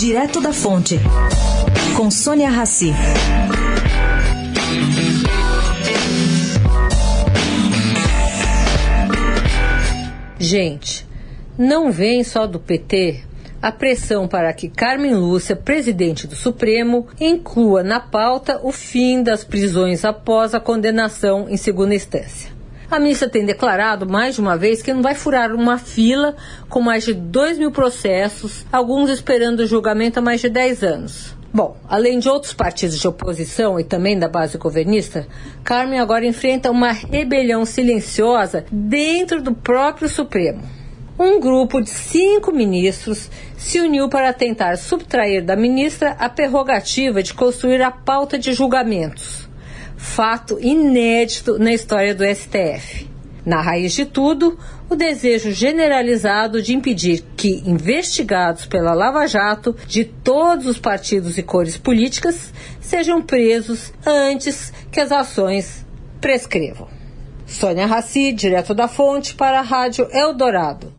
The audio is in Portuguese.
Direto da Fonte, com Sônia Rassi. Gente, não vem só do PT a pressão para que Carmen Lúcia, presidente do Supremo, inclua na pauta o fim das prisões após a condenação em segunda instância. A ministra tem declarado mais de uma vez que não vai furar uma fila com mais de 2 mil processos, alguns esperando julgamento há mais de 10 anos. Bom, além de outros partidos de oposição e também da base governista, Carmen agora enfrenta uma rebelião silenciosa dentro do próprio Supremo um grupo de cinco ministros se uniu para tentar subtrair da ministra a prerrogativa de construir a pauta de julgamentos. Fato inédito na história do STF. Na raiz de tudo, o desejo generalizado de impedir que investigados pela Lava Jato de todos os partidos e cores políticas sejam presos antes que as ações prescrevam. Sônia Raci, direto da fonte, para a Rádio Eldorado.